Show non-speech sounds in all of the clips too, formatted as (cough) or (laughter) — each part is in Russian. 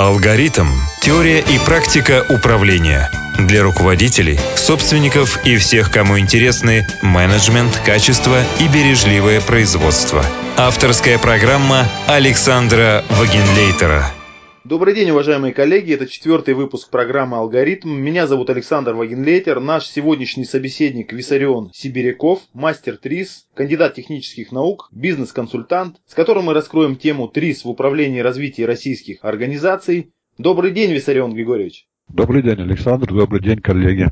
Алгоритм. Теория и практика управления. Для руководителей, собственников и всех, кому интересны менеджмент, качество и бережливое производство. Авторская программа Александра Вагенлейтера. Добрый день, уважаемые коллеги. Это четвертый выпуск программы «Алгоритм». Меня зовут Александр Вагенлейтер. Наш сегодняшний собеседник Виссарион Сибиряков, мастер ТРИС, кандидат технических наук, бизнес-консультант, с которым мы раскроем тему ТРИС в управлении и развитии российских организаций. Добрый день, Виссарион Григорьевич. Добрый день, Александр. Добрый день, коллеги.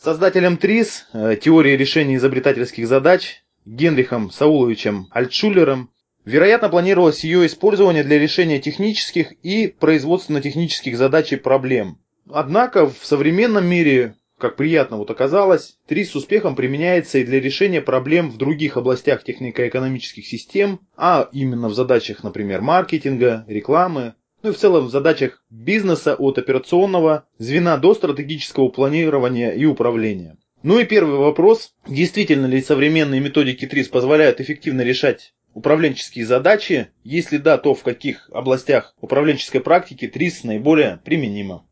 Создателем ТРИС, э, теории решения изобретательских задач, Генрихом Сауловичем Альтшулером Вероятно, планировалось ее использование для решения технических и производственно-технических задач и проблем. Однако в современном мире, как приятно вот оказалось, ТРИ с успехом применяется и для решения проблем в других областях технико-экономических систем, а именно в задачах, например, маркетинга, рекламы, ну и в целом в задачах бизнеса от операционного звена до стратегического планирования и управления. Ну и первый вопрос. Действительно ли современные методики ТРИС позволяют эффективно решать управленческие задачи? Если да, то в каких областях управленческой практики ТРИС наиболее применимо?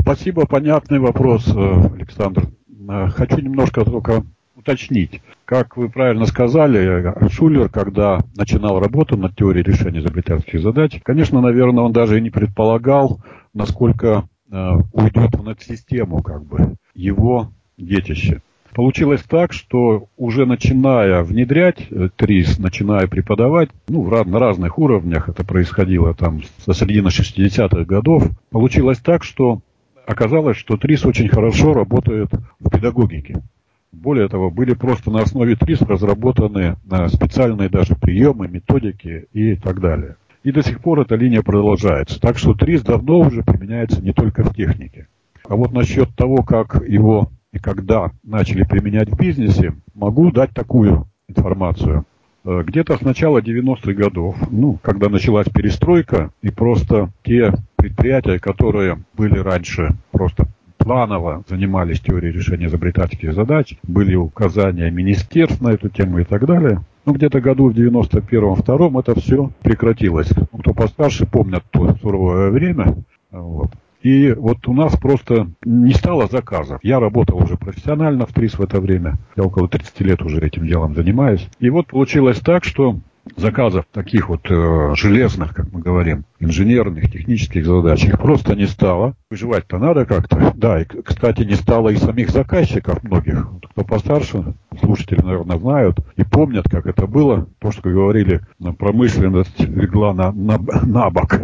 Спасибо, понятный вопрос, э, Александр. Э, хочу немножко только уточнить. Как вы правильно сказали, Шулер, когда начинал работу над теорией решения изобретательских задач, конечно, наверное, он даже и не предполагал, насколько э, уйдет в надсистему, как бы, его детище. Получилось так, что уже начиная внедрять э, ТРИС, начиная преподавать, ну, на разных уровнях это происходило там со середины 60-х годов, получилось так, что оказалось, что ТРИС очень хорошо работает в педагогике. Более того, были просто на основе ТРИС разработаны э, специальные даже приемы, методики и так далее. И до сих пор эта линия продолжается. Так что ТРИС давно уже применяется не только в технике. А вот насчет того, как его и когда начали применять в бизнесе, могу дать такую информацию. Э, где-то с начала 90-х годов, ну, когда началась перестройка, и просто те предприятия, которые были раньше просто планово занимались теорией решения изобретательских задач, были указания министерств на эту тему и так далее. Ну, где-то году в 91-2 это все прекратилось. Ну, кто постарше помнят то суровое время. Вот. И вот у нас просто не стало заказов. Я работал уже профессионально в ТРИС в это время. Я около 30 лет уже этим делом занимаюсь. И вот получилось так, что заказов таких вот э, железных, как мы говорим, инженерных, технических задач, их просто не стало. Выживать-то надо как-то. Да, и, кстати, не стало и самих заказчиков многих. Кто постарше, слушатели, наверное, знают и помнят, как это было. То, что говорили, промышленность легла на, на, на бок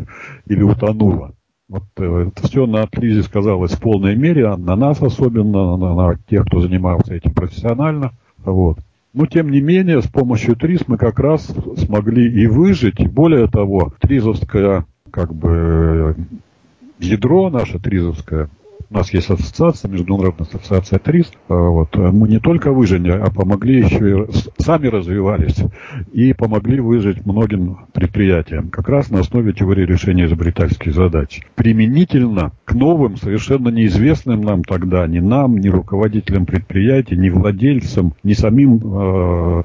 или утонула. Вот э, это все на кризисе сказалось в полной мере, а на нас особенно, на, на тех, кто занимался этим профессионально. Вот. Но, тем не менее, с помощью ТРИС мы как раз смогли и выжить. Более того, тризовское как бы ядро наше тризовское у нас есть ассоциация, Международная ассоциация ТРИС. А, вот. Мы не только выжили, а помогли еще и сами развивались и помогли выжить многим предприятиям. Как раз на основе теории решения изобретательских задач. Применительно к новым, совершенно неизвестным нам тогда, ни нам, ни руководителям предприятий, ни владельцам, ни самим э,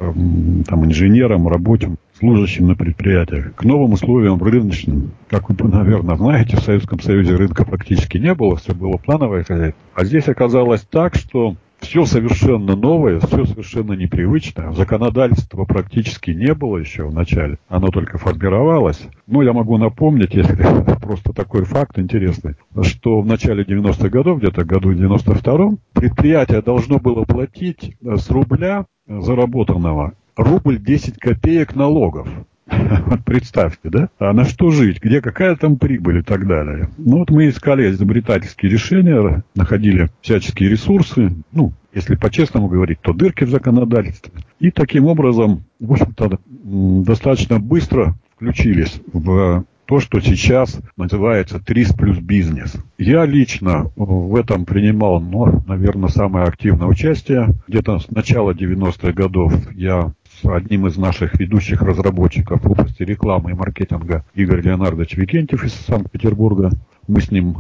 там, инженерам, рабочим служащим на предприятиях, к новым условиям рыночным. Как вы, наверное, знаете, в Советском Союзе рынка практически не было, все было плановое хозяйство. А здесь оказалось так, что все совершенно новое, все совершенно непривычное. Законодательства практически не было еще в начале. Оно только формировалось. Ну, я могу напомнить, (laughs) если просто такой факт интересный, что в начале 90-х годов, где-то году 92-м, предприятие должно было платить с рубля заработанного рубль 10 копеек налогов. (laughs) Вот представьте, да? А на что жить? Где какая там прибыль и так далее? Ну вот мы искали изобретательские решения, находили всяческие ресурсы, ну, если по-честному говорить, то дырки в законодательстве. И таким образом, в общем-то, достаточно быстро включились в то, что сейчас называется ТРИС плюс бизнес. Я лично в этом принимал, ну, наверное, самое активное участие. Где-то с начала 90-х годов я одним из наших ведущих разработчиков в области рекламы и маркетинга Игорь Леонардович Викентьев из Санкт-Петербурга. Мы с ним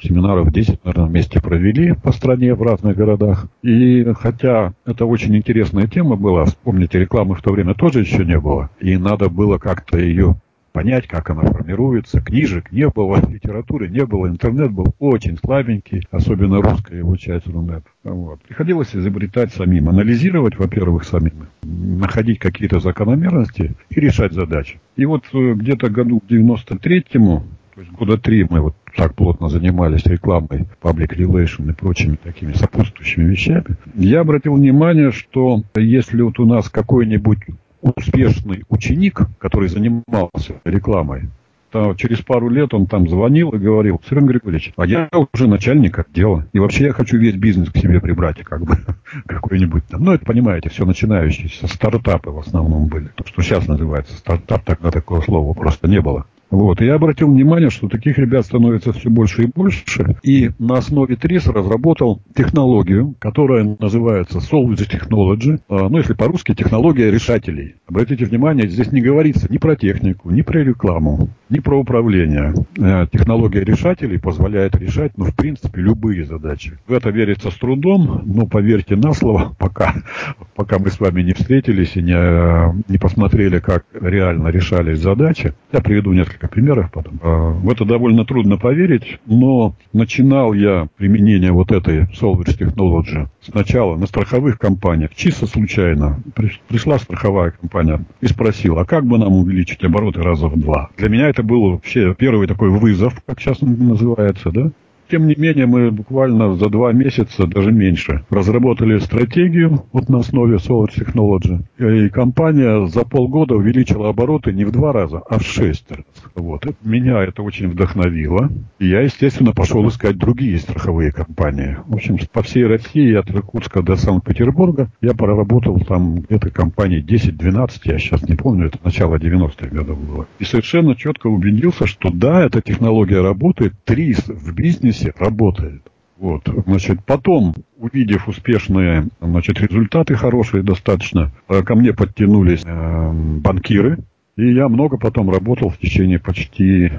семинаров 10, наверное, вместе провели по стране в разных городах. И хотя это очень интересная тема была, вспомните, рекламы в то время тоже еще не было. И надо было как-то ее понять, как она формируется. Книжек не было, (laughs) литературы не было, интернет был очень слабенький, особенно русская его часть Рунет. Вот. Приходилось изобретать самим, анализировать, во-первых, самим, находить какие-то закономерности и решать задачи. И вот э, где-то году к 93-му то есть года три мы вот так плотно занимались рекламой, public relation и прочими такими сопутствующими вещами. Я обратил внимание, что если вот у нас какой-нибудь успешный ученик, который занимался рекламой, то через пару лет он там звонил и говорил, Сергей Григорьевич, а я уже начальник отдела. И вообще я хочу весь бизнес к себе прибрать, как бы, (laughs) какой-нибудь там. Ну, это, понимаете, все начинающиеся стартапы в основном были. То, что сейчас называется стартап, тогда такого слова просто не было. Вот. И я обратил внимание, что таких ребят становится все больше и больше. И на основе ТРИС разработал технологию, которая называется Solvage Technology. А, ну, если по-русски, технология решателей. Обратите внимание, здесь не говорится ни про технику, ни про рекламу, ни про управление. Э, технология решателей позволяет решать, ну, в принципе, любые задачи. В это верится с трудом, но поверьте на слово, (laughs) пока, пока мы с вами не встретились и не, не посмотрели, как реально решались задачи. Я приведу несколько примеров потом. А, в это довольно трудно поверить, но начинал я применение вот этой Solvage Technology сначала на страховых компаниях, чисто случайно. Пришла страховая компания и спросила, а как бы нам увеличить обороты раза в два? Для меня это был вообще первый такой вызов, как сейчас называется, да? Тем не менее, мы буквально за два месяца, даже меньше, разработали стратегию вот на основе Solar Technology. И компания за полгода увеличила обороты не в два раза, а в шесть раз. Вот. Меня это очень вдохновило. И я, естественно, пошел искать другие страховые компании. В общем, по всей России, от Иркутска до Санкт-Петербурга, я проработал там где-то компании 10-12, я сейчас не помню, это начало 90-х годов было. И совершенно четко убедился, что да, эта технология работает, ТРИС в бизнесе бизнесе работает. Вот, значит, потом, увидев успешные, значит, результаты хорошие достаточно, э, ко мне подтянулись э, банкиры, и я много потом работал в течение почти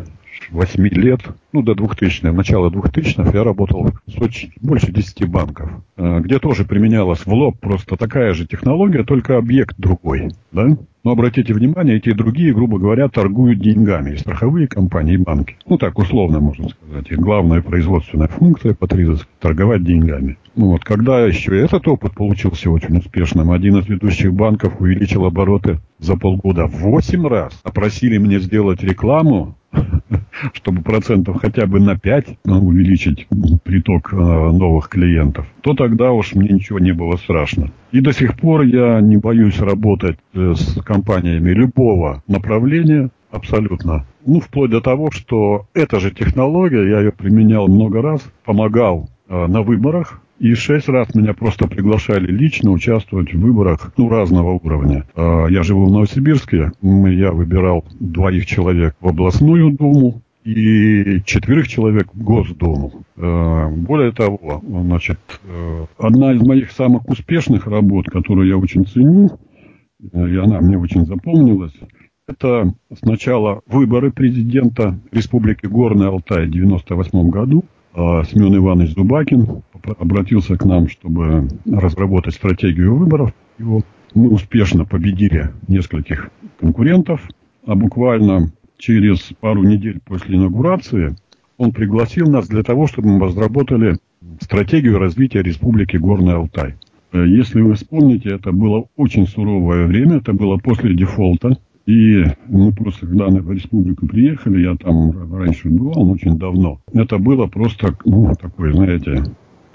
8 лет, ну, до 2000-х, начала 2000-х я работал в очень, больше 10 банков, э, где тоже применялась в лоб просто такая же технология, только объект другой, да? Но обратите внимание, эти другие, грубо говоря, торгуют деньгами. И страховые компании, и банки. Ну, так условно можно сказать. Их главная производственная функция по торговать деньгами. Ну, вот, когда еще этот опыт получился очень успешным, один из ведущих банков увеличил обороты за полгода в 8 раз. Опросили мне сделать рекламу (laughs) чтобы процентов хотя бы на 5 ну, увеличить приток э, новых клиентов, то тогда уж мне ничего не было страшно. И до сих пор я не боюсь работать э, с компаниями любого направления, абсолютно. Ну, вплоть до того, что эта же технология, я ее применял много раз, помогал э, на выборах, и шесть раз меня просто приглашали лично участвовать в выборах ну, разного уровня. А, я живу в Новосибирске. Я выбирал двоих человек в областную думу и четверых человек Госдуму. А, более того, значит, э, одна из моих самых успешных работ, которую я очень ценю, э, и она мне очень запомнилась, это сначала выборы президента Республики Горный Алтай в 1998 году. А Семен Иванович Зубакин обратился к нам, чтобы разработать стратегию выборов. Вот мы успешно победили нескольких конкурентов, а буквально через пару недель после инаугурации он пригласил нас для того, чтобы мы разработали стратегию развития Республики Горный Алтай. Если вы вспомните, это было очень суровое время, это было после дефолта. И мы просто, когда в республику приехали, я там раньше бывал, очень давно, это было просто, ну, такой, знаете,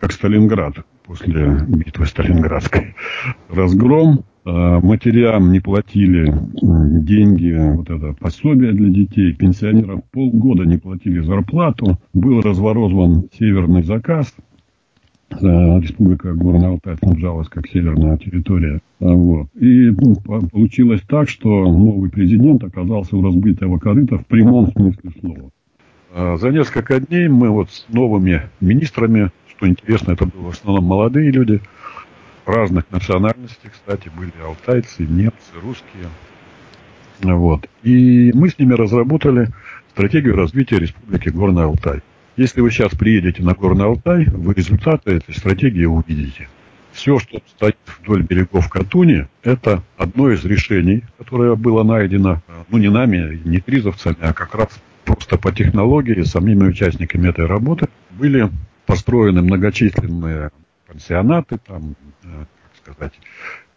как Сталинград после битвы Сталинградской. Разгром, матерям не платили деньги, вот это пособие для детей, пенсионеров полгода не платили зарплату, был разворован северный заказ, а, Республика Горный Алтай снабжалась как северная территория. А, вот. И ну, получилось так, что новый президент оказался у разбитого корыта в прямом смысле слова. За несколько дней мы вот с новыми министрами что интересно, это были в основном молодые люди разных национальностей, кстати, были алтайцы, немцы, русские. Вот. И мы с ними разработали стратегию развития Республики Горный Алтай. Если вы сейчас приедете на Горный Алтай, вы результаты этой стратегии увидите. все, что стоит вдоль берегов Катуни, это одно из решений, которое было найдено, ну, не нами, не тризовцами, а как раз просто по технологии, самими участниками этой работы, были построены многочисленные пансионаты, там, как сказать,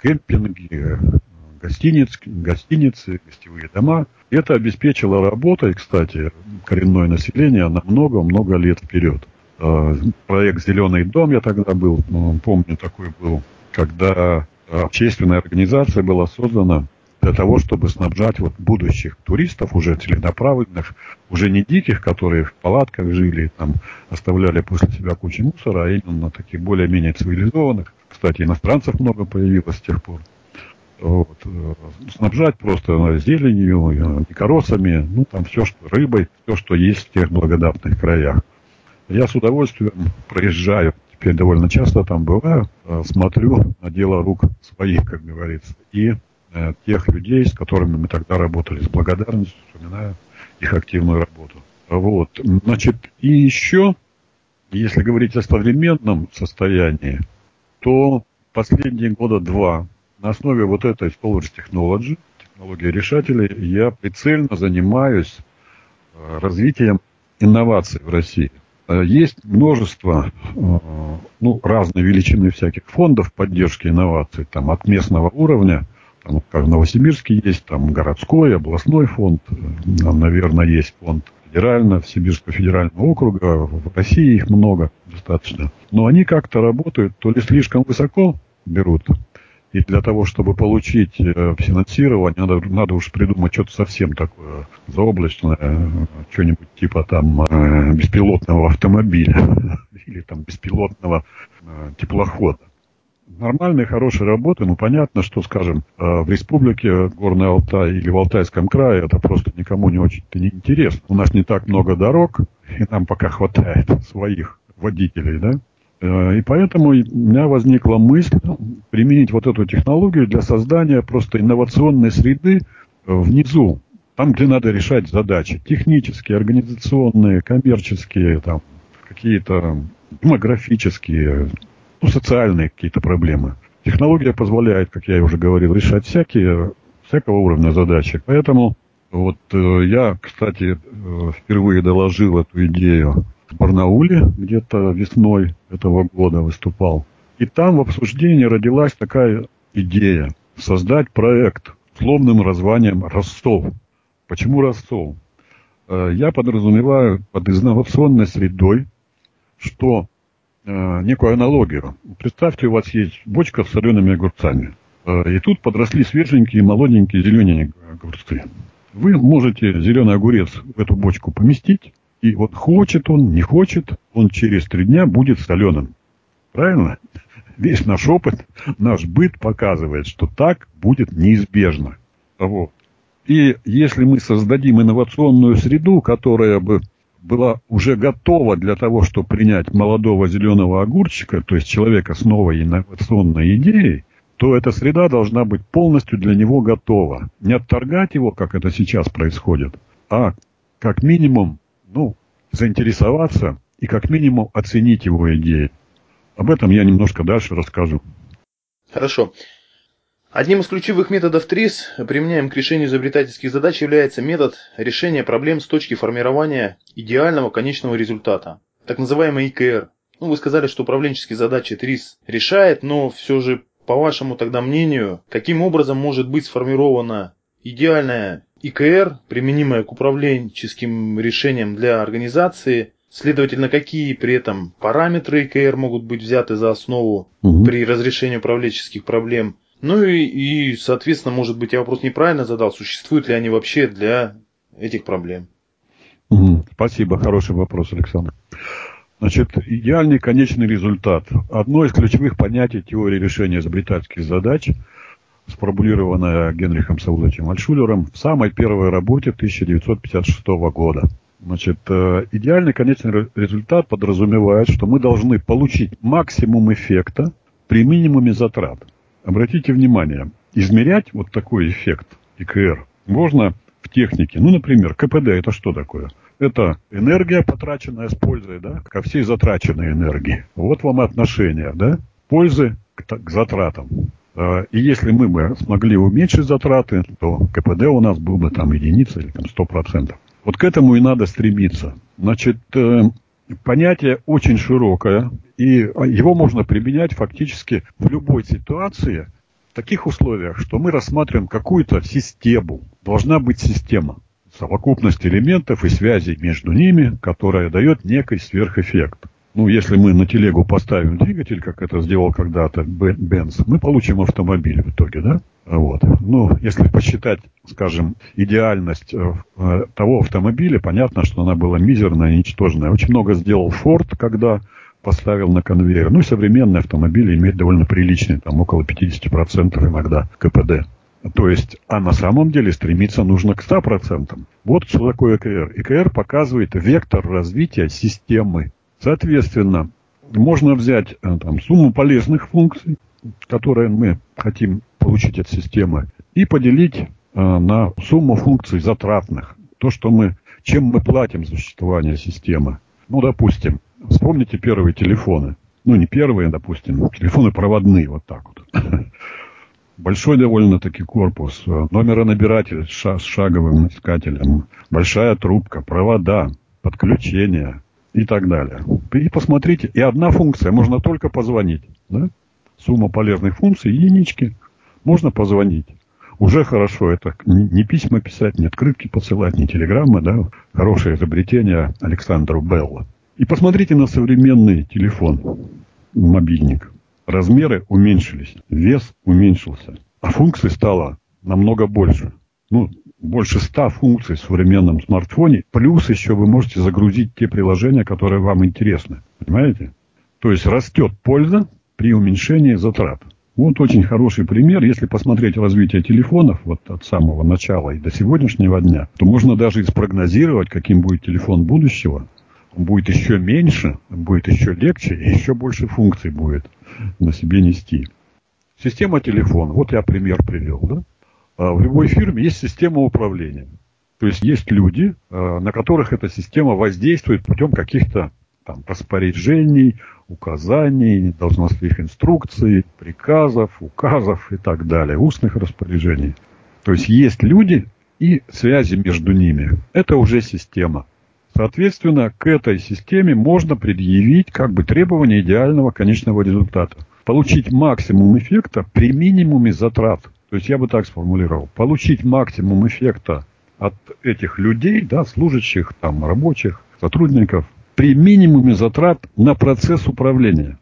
кемпинги, э, гостиниц, гостиницы, гостевые дома. Это обеспечило работой, кстати, коренное население на много-много лет вперед. Э, проект «Зеленый дом» я тогда был, помню, такой был, когда общественная организация была создана для того, чтобы снабжать вот будущих туристов, уже целенаправленных, уже не диких, которые в палатках жили, там оставляли после себя кучу мусора, а именно таких более-менее цивилизованных. Кстати, иностранцев много появилось с тех пор. Вот. Э, снабжать просто зеленью, дикоросами, ну там все, что рыбой, все, что есть в тех благодатных краях. Я с удовольствием проезжаю, теперь довольно часто там бываю, э, смотрю на дело рук своих, как говорится, и э, тех людей, с которыми мы тогда работали, с благодарностью вспоминаю их активную работу. Вот, значит, и еще, если говорить о современном состоянии, то последние года два на основе вот этой Storage Technology, технологии решателей, я прицельно занимаюсь э, развитием инноваций в России. Э, есть множество э, ну, разной величины всяких фондов поддержки инноваций, там от местного уровня, в Новосибирске есть, там городской, областной фонд, там, наверное, есть фонд федерально, в Сибирского федерального округа, в России их много достаточно. Но они как-то работают, то ли слишком высоко берут, и для того, чтобы получить э, финансирование, надо, надо уж придумать что-то совсем такое заоблачное, что-нибудь типа там э, беспилотного автомобиля (laughs) или там беспилотного э, теплохода. Нормальной, хорошей работы, ну понятно, что, скажем, в республике Горный Алтай или в Алтайском крае это просто никому не очень-то не интересно. У нас не так много дорог, и нам пока хватает (laughs) своих водителей, да? Э, и поэтому у меня возникла мысль применить вот эту технологию для создания просто инновационной среды э, внизу, там, где надо решать задачи технические, организационные, коммерческие, там, какие-то демографические, ну, социальные какие-то проблемы. Технология позволяет, как я уже говорил, решать всякие, всякого уровня задачи. Поэтому вот э, я, кстати, впервые доложил эту идею в Барнауле где-то весной этого года выступал. И там в обсуждении родилась такая идея создать проект условным названием «Ростов». Почему Ростов? Э, я подразумеваю под инновационной средой, что э, некую аналогию. Представьте, у вас есть бочка с солеными огурцами. Э, и тут подросли свеженькие, молоденькие, зелененькие огурцы. Вы можете зеленый огурец в эту бочку поместить, и вот хочет он, не хочет, он через три дня будет соленым. Правильно? Весь наш опыт, наш быт показывает, что так будет неизбежно. Вот. И если мы создадим инновационную среду, которая бы была уже готова для того, чтобы принять молодого зеленого огурчика, то есть человека с новой инновационной идеей, то эта среда должна быть полностью для него готова. Не отторгать его, как это сейчас происходит, а как минимум ну, заинтересоваться и как минимум оценить его идеи. Об этом я немножко дальше расскажу. Хорошо. Одним из ключевых методов ТРИС, применяем к решению изобретательских задач, является метод решения проблем с точки формирования идеального конечного результата, так называемый ИКР. Ну, вы сказали, что управленческие задачи ТРИС решает, но все же, по вашему тогда мнению, каким образом может быть сформирована идеальная ИКР, применимая к управленческим решениям для организации, следовательно, какие при этом параметры ИКР могут быть взяты за основу угу. при разрешении управленческих проблем. Ну и, и, соответственно, может быть, я вопрос неправильно задал, существуют ли они вообще для этих проблем? Спасибо, хороший вопрос, Александр. Значит, идеальный конечный результат. Одно из ключевых понятий теории решения изобретательских задач – сформулированная Генрихом Сауловичем Альшулером в самой первой работе 1956 года. Значит, э, идеальный конечный результат подразумевает, что мы должны получить максимум эффекта при минимуме затрат. Обратите внимание, измерять вот такой эффект ИКР можно в технике. Ну, например, КПД это что такое? Это энергия, потраченная с пользой, да, ко всей затраченной энергии. Вот вам отношение, да, пользы к к, затратам. Э, и если мы бы смогли уменьшить затраты, то КПД у нас был бы там единица или там 100%. Вот к этому и надо стремиться. Значит, э, понятие очень широкое, и его можно применять фактически в любой ситуации, в таких условиях, что мы рассматриваем какую-то систему. Должна быть система. Совокупность элементов и связей между ними, которая дает некий сверхэффект. Ну, если мы на телегу поставим двигатель, как это сделал когда-то Бенц, мы получим автомобиль в итоге, да? Вот. Ну, если посчитать, скажем, идеальность э, э, того автомобиля, понятно, что она была мизерная, ничтожная. Очень много сделал Форд, когда поставил на конвейер. Ну и современные автомобили имеют довольно приличный, там около 50% иногда КПД. То есть, а на самом деле стремиться нужно к 100%. Вот что такое ЭКР. ЭКР показывает вектор развития системы. Соответственно, можно взять э, там, сумму полезных функций, которые мы хотим получить от системы, и поделить э, на сумму функций затратных. То, что мы, чем мы платим за существование системы. Ну, допустим, вспомните первые телефоны. Ну, не первые, допустим, телефоны проводные, вот так вот. (laughs) Большой довольно-таки корпус, э, номеронабиратель с шаговым искателем, большая трубка, провода, подключение – и так далее. И посмотрите, и одна функция, можно только позвонить. Да? Сумма полезных функций, единички, можно позвонить. Уже хорошо, это не письма писать, не открытки посылать, не телеграммы, да, хорошее изобретение Александра Белла. И посмотрите на современный телефон, мобильник. Размеры уменьшились, вес уменьшился, а функций стало намного больше. Ну, больше ста функций в современном смартфоне. Плюс еще вы можете загрузить те приложения, которые вам интересны. Понимаете? То есть растет польза при уменьшении затрат. Вот очень хороший пример. Если посмотреть развитие телефонов вот от самого начала и до сегодняшнего дня, то можно даже и спрогнозировать, каким будет телефон будущего. Он будет еще меньше, будет еще легче и еще больше функций будет на себе нести. Система телефона. Вот я пример привел. Да? А, в любой фирме есть система управления. То есть есть люди, а, на которых эта система воздействует путем каких-то там, распоряжений, указаний, должностных инструкций, приказов, указов и так далее, устных распоряжений. То есть есть люди и связи между ними. Это уже система. Соответственно, к этой системе можно предъявить как бы требования идеального конечного результата. Получить максимум эффекта при минимуме затрат – то есть я бы так сформулировал. Получить максимум эффекта от этих людей, да, служащих, там, рабочих, сотрудников, при минимуме затрат на процесс управления.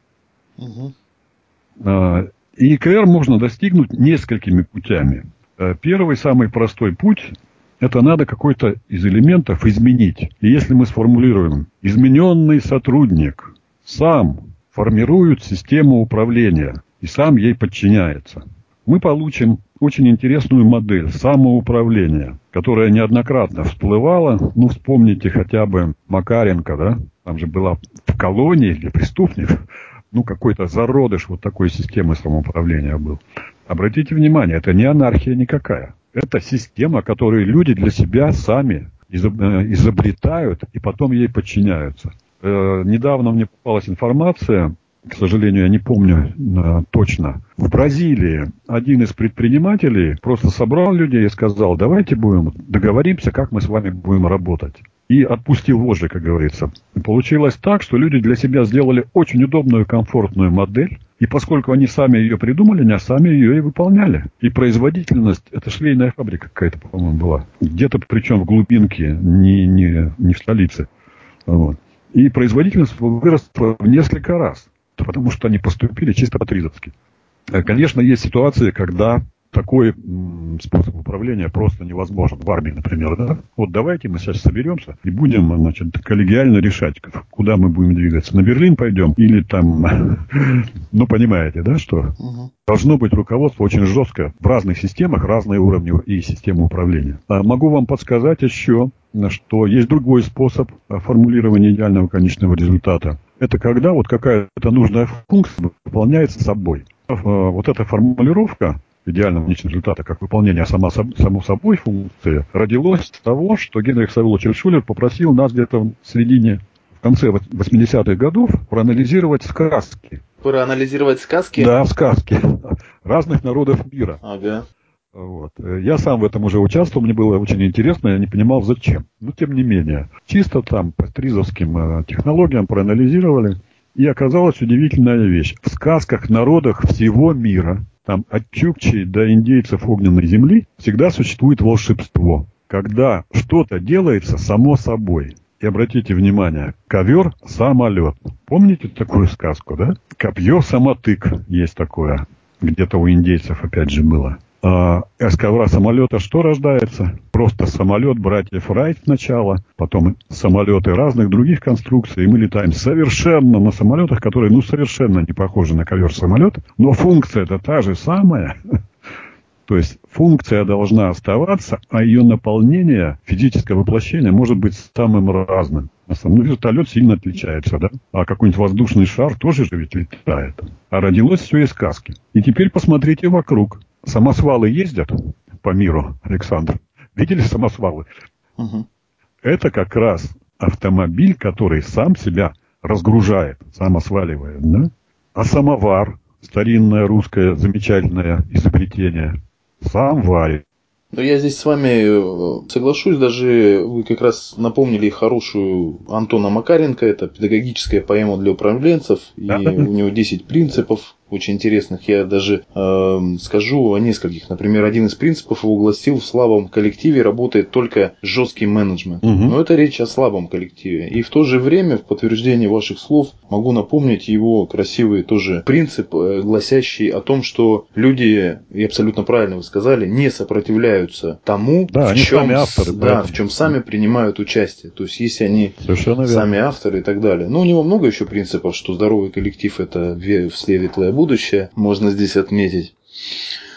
Угу. И ИКР можно достигнуть несколькими путями. А, первый, самый простой путь, это надо какой-то из элементов изменить. И если мы сформулируем, измененный сотрудник сам формирует систему управления и сам ей подчиняется – мы получим очень интересную модель самоуправления, которая неоднократно всплывала. Ну, вспомните хотя бы Макаренко, да? Там же была в колонии для преступников, ну, какой-то зародыш вот такой системы самоуправления был. Обратите внимание, это не анархия никакая. Это система, которую люди для себя сами э, изобретают и потом ей подчиняются. Э, недавно мне попалась информация к сожалению, я не помню э, точно. В Бразилии один из предпринимателей просто собрал людей и сказал, давайте будем договоримся, как мы с вами будем работать. И отпустил вожжи, как говорится. Получилось так, что люди для себя сделали очень удобную, комфортную модель. И поскольку они сами ее придумали, они сами ее и выполняли. И производительность, это швейная фабрика какая-то, по-моему, была. Где-то причем в глубинке, не, не, не в столице. Вот. И производительность выросла в несколько раз потому что они поступили чисто по-тризовски. Э, конечно, есть ситуации, когда такой способ управления просто невозможен. В армии, например, да? Вот давайте мы сейчас соберемся и будем, значит, коллегиально решать, куда мы будем двигаться. На Берлин пойдем или там... (laughs) Ну, понимаете, да, что должно быть руководство очень жесткое. В разных системах разные уровни и системы управления. А могу вам подсказать еще, что есть другой способ формулирования идеального конечного результата. Это когда вот какая-то нужная функция выполняется собой. Э, вот эта формулировка идеального конечного результата, как выполнение сама, само собой функции, родилось с того, что Генрих Савелович Шулер попросил нас где-то в середине, в конце 80-х годов проанализировать сказки Проанализировать сказки? Да, сказки разных народов мира. Ага. Вот. Я сам в этом уже участвовал, мне было очень интересно, я не понимал зачем. Но тем не менее, чисто там по стризовским э, технологиям проанализировали, и оказалась удивительная вещь. В сказках народах всего мира, там от чукчей до индейцев огненной земли, всегда существует волшебство. Когда что-то делается само собой. И обратите внимание, ковер – самолет. Помните такую сказку, да? Копье – самотык есть такое. Где-то у индейцев опять же было. А из самолета что рождается? Просто самолет братьев Райт сначала, потом самолеты разных других конструкций, и мы летаем совершенно на самолетах, которые, ну, совершенно не похожи на ковер-самолет, но функция это та же самая. (laughs) То есть функция должна оставаться, а ее наполнение, физическое воплощение может быть самым разным. Ну, вертолет сильно отличается, да? А какой-нибудь воздушный шар тоже же ведь летает. А родилось все из сказки. И теперь посмотрите вокруг. Самосвалы ездят по миру, Александр? Видели самосвалы? Угу. Это как раз автомобиль, который сам себя разгружает, сам осваливает, да? А самовар, старинное русское замечательное изобретение, сам варит. Но я здесь с вами э, соглашусь, даже вы как раз напомнили хорошую Антона Макаренко, это педагогическая поэма для управленцев, и у него 10 принципов, очень интересных. Я даже э, скажу о нескольких. Например, один из принципов его гласил, в слабом коллективе работает только жесткий менеджмент. Угу. Но это речь о слабом коллективе. И в то же время, в подтверждение ваших слов, могу напомнить его красивый тоже принцип, э, гласящий о том, что люди, и абсолютно правильно вы сказали, не сопротивляются тому, да, в, чем, сами авторы, да, в чем сами принимают участие. То есть, если они Совершенно сами авторы и так далее. Но у него много еще принципов, что здоровый коллектив это светлое будущее, можно здесь отметить.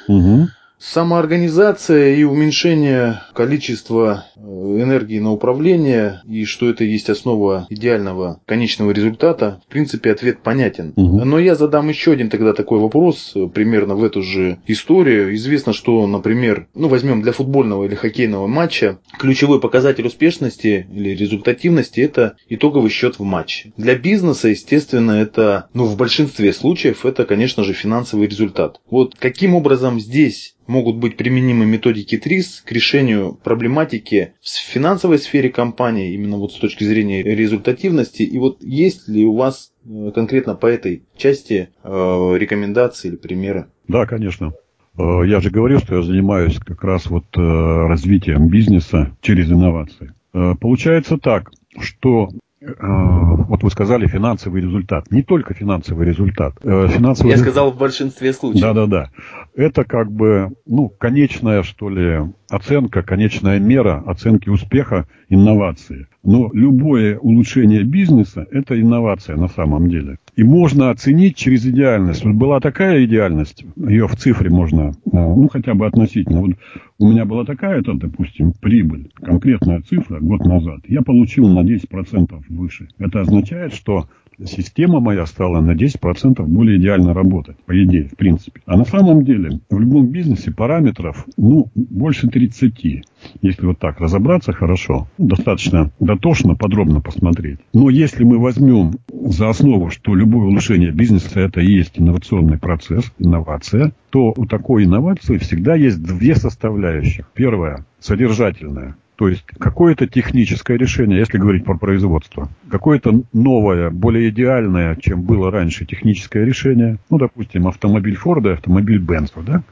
Угу. Самоорганизация и уменьшение количества э, энергии на управление, и что это есть основа идеального конечного результата, в принципе, ответ понятен. Угу. Но я задам еще один тогда такой вопрос, э, примерно в эту же историю. Известно, что, например, ну возьмем для футбольного или хоккейного матча, ключевой показатель успешности или результативности – это итоговый счет в матче. Для бизнеса, естественно, это, ну в большинстве случаев, это, конечно же, финансовый результат. Вот каким образом здесь могут быть применимы методики ТРИС к решению проблематики в финансовой сфере компании, именно вот с точки зрения результативности. И вот есть ли у вас э, конкретно по этой части э, рекомендации или примеры? Да, конечно. Э, я же говорил, что я занимаюсь как раз вот развитием бизнеса через инновации. Получается так, что вот вы сказали финансовый результат. Не только финансовый результат. Финансовый Я сказал в большинстве случаев. Да-да-да это как бы, ну, конечная, что ли, оценка, конечная мера оценки успеха инновации. Но любое улучшение бизнеса – это инновация на самом деле. И можно оценить через идеальность. Вот была такая идеальность, ее в цифре можно, ну, хотя бы относительно. Вот у меня была такая-то, допустим, прибыль, конкретная цифра год назад. Я получил на 10% выше. Это означает, что система моя стала на 10% более идеально работать, по идее, в принципе. А на самом деле в любом бизнесе параметров, ну, больше 30. Если вот так разобраться хорошо, достаточно дотошно, подробно посмотреть. Но если мы возьмем за основу, что любое улучшение бизнеса это и есть инновационный процесс, инновация, то у такой инновации всегда есть две составляющих. Первая – содержательная. То есть какое-то техническое решение, если говорить про производство, какое-то новое, более идеальное, чем было раньше, техническое решение, ну, допустим, автомобиль Форда, автомобиль Бенца, да,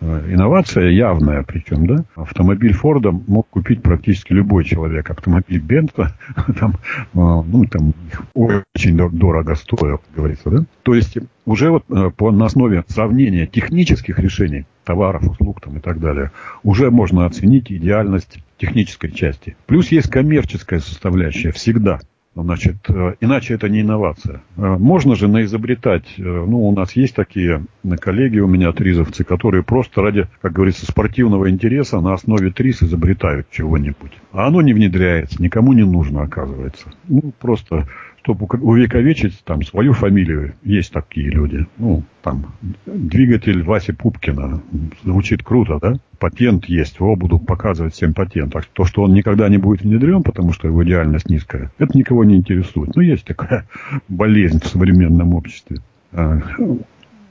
э, инновация явная причем, да. Автомобиль Форда мог купить практически любой человек. Автомобиль Бенца (laughs) там, э, ну, там очень дорого стоил, говорится, да. То есть уже вот э, по, на основе сравнения технических решений, товаров, услуг там и так далее, уже можно оценить идеальность технической части. Плюс есть коммерческая составляющая всегда. Значит, э, иначе это не инновация. Э, можно же наизобретать, э, ну, у нас есть такие коллеги у меня, тризовцы, которые просто ради, как говорится, спортивного интереса на основе триз изобретают чего-нибудь. А оно не внедряется, никому не нужно, оказывается. Ну, просто чтобы увековечить там свою фамилию. Есть такие люди. Ну, там, двигатель Васи Пупкина. Звучит круто, да? Патент есть. О, буду показывать всем патент. А то, что он никогда не будет внедрен, потому что его идеальность низкая, это никого не интересует. Ну, есть такая (laughs) болезнь в современном обществе. А,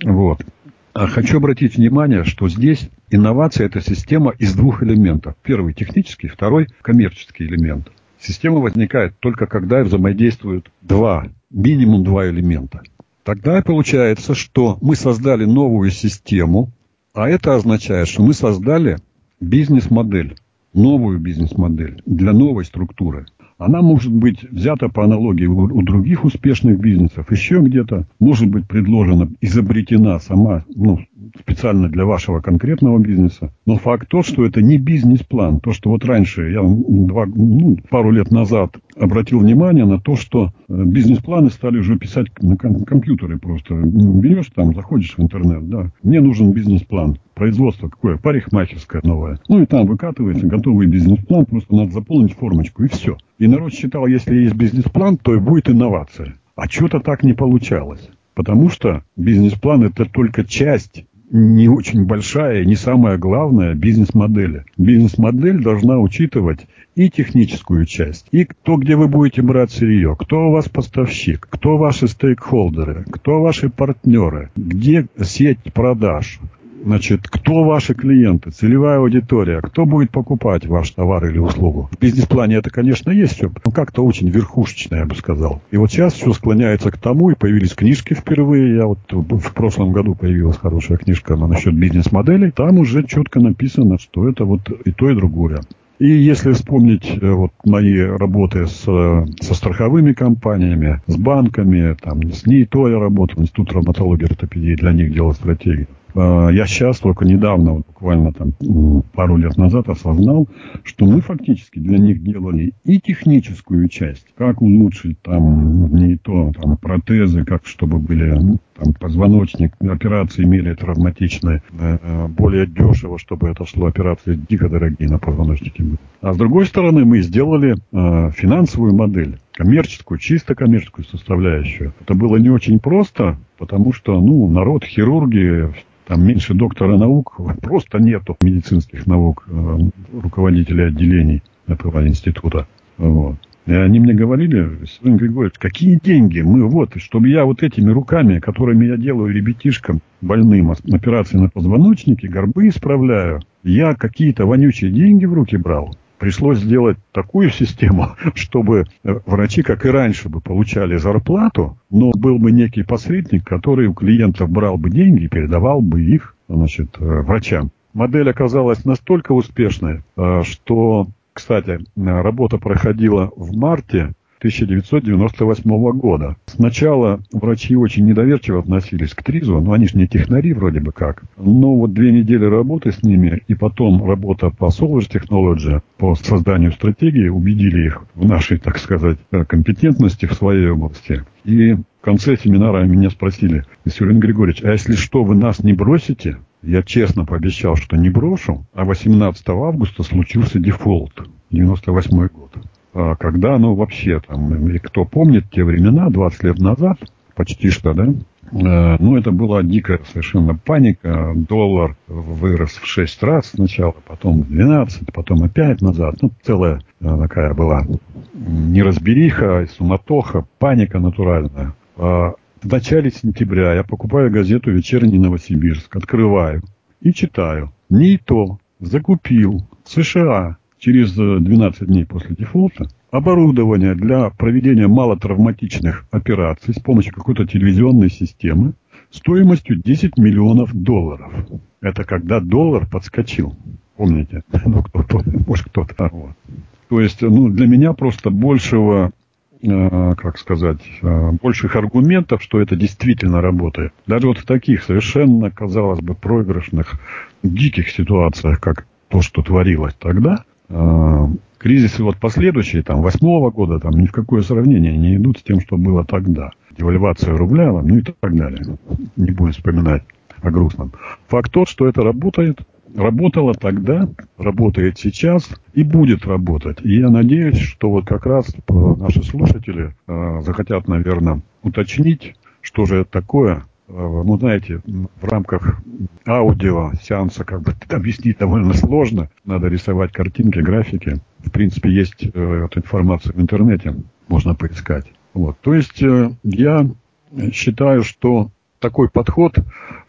вот. А хочу обратить внимание, что здесь инновация – это система из двух элементов. Первый – технический, второй – коммерческий элемент. Система возникает только когда взаимодействуют два, минимум два элемента. Тогда получается, что мы создали новую систему, а это означает, что мы создали бизнес-модель, новую бизнес-модель для новой структуры. Она может быть взята по аналогии у других успешных бизнесов, еще где-то, может быть предложена, изобретена сама, ну, специально для вашего конкретного бизнеса. Но факт тот, что это не бизнес-план. То, что вот раньше, я два, ну, пару лет назад обратил внимание на то, что э, бизнес-планы стали уже писать на компьютере просто. Берешь там, заходишь в интернет, да, мне нужен бизнес-план. Производство какое? Парикмахерское новое. Ну и там выкатывается готовый бизнес-план, просто надо заполнить формочку и все. И народ считал, если есть бизнес-план, то и будет инновация. А что-то так не получалось. Потому что бизнес-план это только часть не очень большая, не самая главная бизнес-модель. Бизнес-модель должна учитывать и техническую часть, и то, где вы будете брать сырье, кто у вас поставщик, кто ваши стейкхолдеры, кто ваши партнеры, где сеть продаж, Значит, кто ваши клиенты, целевая аудитория, кто будет покупать ваш товар или услугу. В бизнес-плане это, конечно, есть все, но как-то очень верхушечное, я бы сказал. И вот сейчас все склоняется к тому, и появились книжки впервые. Я вот в прошлом году появилась хорошая книжка насчет бизнес-моделей. Там уже четко написано, что это вот и то, и другое. И если вспомнить э, вот мои работы с, со страховыми компаниями, с банками, там, с НИИТО я работал, Институт травматологии и ортопедии, для них делал стратегию. Э, я сейчас только недавно, вот буквально там пару лет назад осознал, что мы фактически для них делали и техническую часть, как улучшить там не то, там протезы, как чтобы были там, позвоночник, операции имели травматичные, э, более дешево, чтобы это шло, операции дико дорогие на позвоночнике были. А с другой стороны, мы сделали э, финансовую модель коммерческую, чисто коммерческую составляющую. Это было не очень просто, потому что, ну, народ, хирурги, там меньше доктора наук, (laughs) просто нету медицинских наук, э, руководителей отделений этого института. Вот. Они мне говорили, Сергей Григорьевич, какие деньги? Мы вот, чтобы я вот этими руками, которыми я делаю ребятишкам больным операции на позвоночнике, горбы исправляю, я какие-то вонючие деньги в руки брал пришлось сделать такую систему, (laughs) чтобы врачи, как и раньше, бы получали зарплату, но был бы некий посредник, который у клиентов брал бы деньги и передавал бы их значит, э, врачам. Модель оказалась настолько успешной, э, что, кстати, работа проходила в марте 1998 года. Сначала врачи очень недоверчиво относились к ТРИЗу, но они же не технари вроде бы как. Но вот две недели работы с ними и потом работа по Solars Technology, по созданию стратегии убедили их в нашей, так сказать, компетентности в своей области. И в конце семинара меня спросили, Сергей Григорьевич, а если что, вы нас не бросите? Я честно пообещал, что не брошу, а 18 августа случился дефолт, 98 год. А, когда оно вообще там, и кто помнит те времена, 20 лет назад, почти что, да, э, ну, это была дикая совершенно паника. Доллар вырос в 6 раз сначала, потом в 12, потом опять назад. Ну, целая э, такая была неразбериха, суматоха, паника натуральная. В начале сентября я покупаю газету «Вечерний Новосибирск», открываю и читаю. Не закупил в США через 12 э, дней после дефолта оборудование для проведения малотравматичных операций с помощью какой-то телевизионной системы стоимостью 10 миллионов долларов. Это когда доллар подскочил. Помните? (laughs) Ну, кто-то, может, кто-то. Вот. То есть, ну, для меня просто большего как сказать, э, больших аргументов, что это действительно работает. Даже вот в таких совершенно, казалось бы, проигрышных, диких ситуациях, как то, что творилось тогда, Э, кризисы вот последующие, там, восьмого года, там, ни в какое сравнение не идут с тем, что было тогда. Девальвация рубля, ну и так далее. Не будем вспоминать о грустном. Факт тот, что это работает, работало тогда, работает сейчас и будет работать. И я надеюсь, что вот как раз наши слушатели э, захотят, наверное, уточнить, что же это такое, Э, ну, знаете, в рамках аудио сеанса как бы (laughs) объяснить довольно сложно. Надо рисовать картинки, графики. В принципе, есть э, эта информация в интернете, можно поискать. Вот. То есть э, я считаю, что такой подход,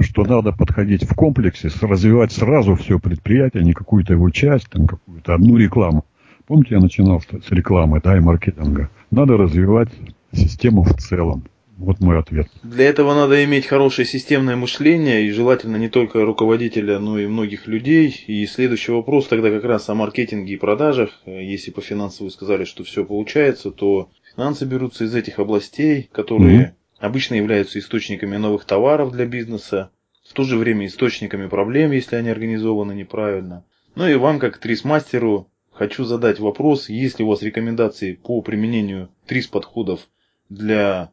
что надо подходить в комплексе, развивать сразу все предприятие, не какую-то его часть, там какую-то одну рекламу. Помните, я начинал с рекламы, да, и маркетинга. Надо развивать систему в целом. Вот мой ответ. Для этого надо иметь хорошее системное мышление и желательно не только руководителя, но и многих людей. И следующий вопрос тогда как раз о маркетинге и продажах. Если по финансам вы сказали, что все получается, то финансы берутся из этих областей, которые. Обычно являются источниками новых товаров для бизнеса, в то же время источниками проблем, если они организованы неправильно. Ну и вам, как трис-мастеру, хочу задать вопрос, есть ли у вас рекомендации по применению трис-подходов для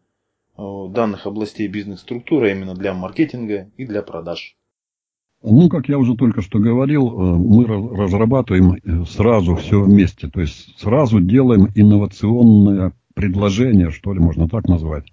Э, данных областей бизнес-структуры, а именно для маркетинга и для продаж. Ну, как я уже только что говорил, э, мы разрабатываем э, сразу все вместе. То есть сразу делаем инновационное предложение, что ли, можно так назвать,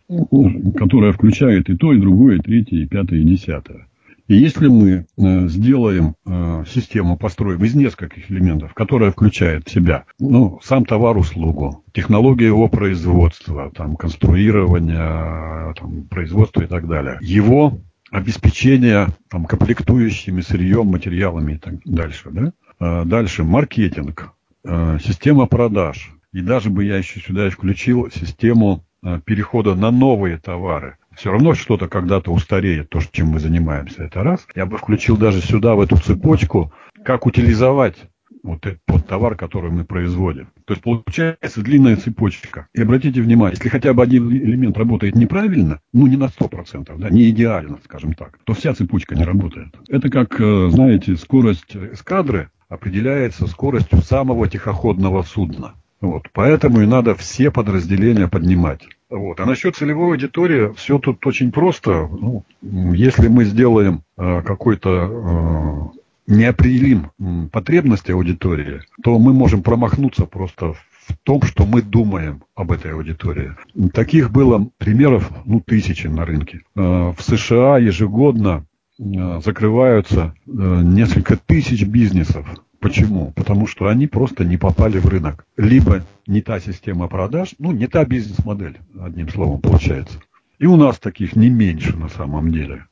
которое включает и то, и другое, и третье, и пятое, и десятое. И если мы э, сделаем э, систему, построим из нескольких элементов, которая включает в себя ну, сам товар-услугу, технологию его производства, там, конструирования, там, производства и так далее, его обеспечение там, комплектующими сырьем, материалами и так дальше. Да? Э, дальше маркетинг, система продаж. И даже бы я еще сюда включил систему перехода на новые товары все равно что-то когда-то устареет, то, чем мы занимаемся. Это раз. Я бы включил даже сюда, в эту цепочку, как утилизовать вот этот вот товар, который мы производим. То есть получается длинная цепочка. И обратите внимание, если хотя бы один элемент работает неправильно, ну не на 100%, да, не идеально, скажем так, то вся цепочка не работает. Это как, э, знаете, скорость эскадры определяется скоростью самого тихоходного судна. Вот, поэтому и надо все подразделения поднимать. Вот. А насчет целевой аудитории все тут очень просто. Ну, если мы сделаем э, какой-то э, не определим потребности аудитории, то мы можем промахнуться просто в том, что мы думаем об этой аудитории. Таких было примеров ну, тысячи на рынке. Э, в США ежегодно закрываются несколько тысяч бизнесов Почему? Потому что они просто не попали в рынок. Либо не та система продаж, ну, не та бизнес-модель, одним словом, получается. И у нас таких не меньше на самом деле.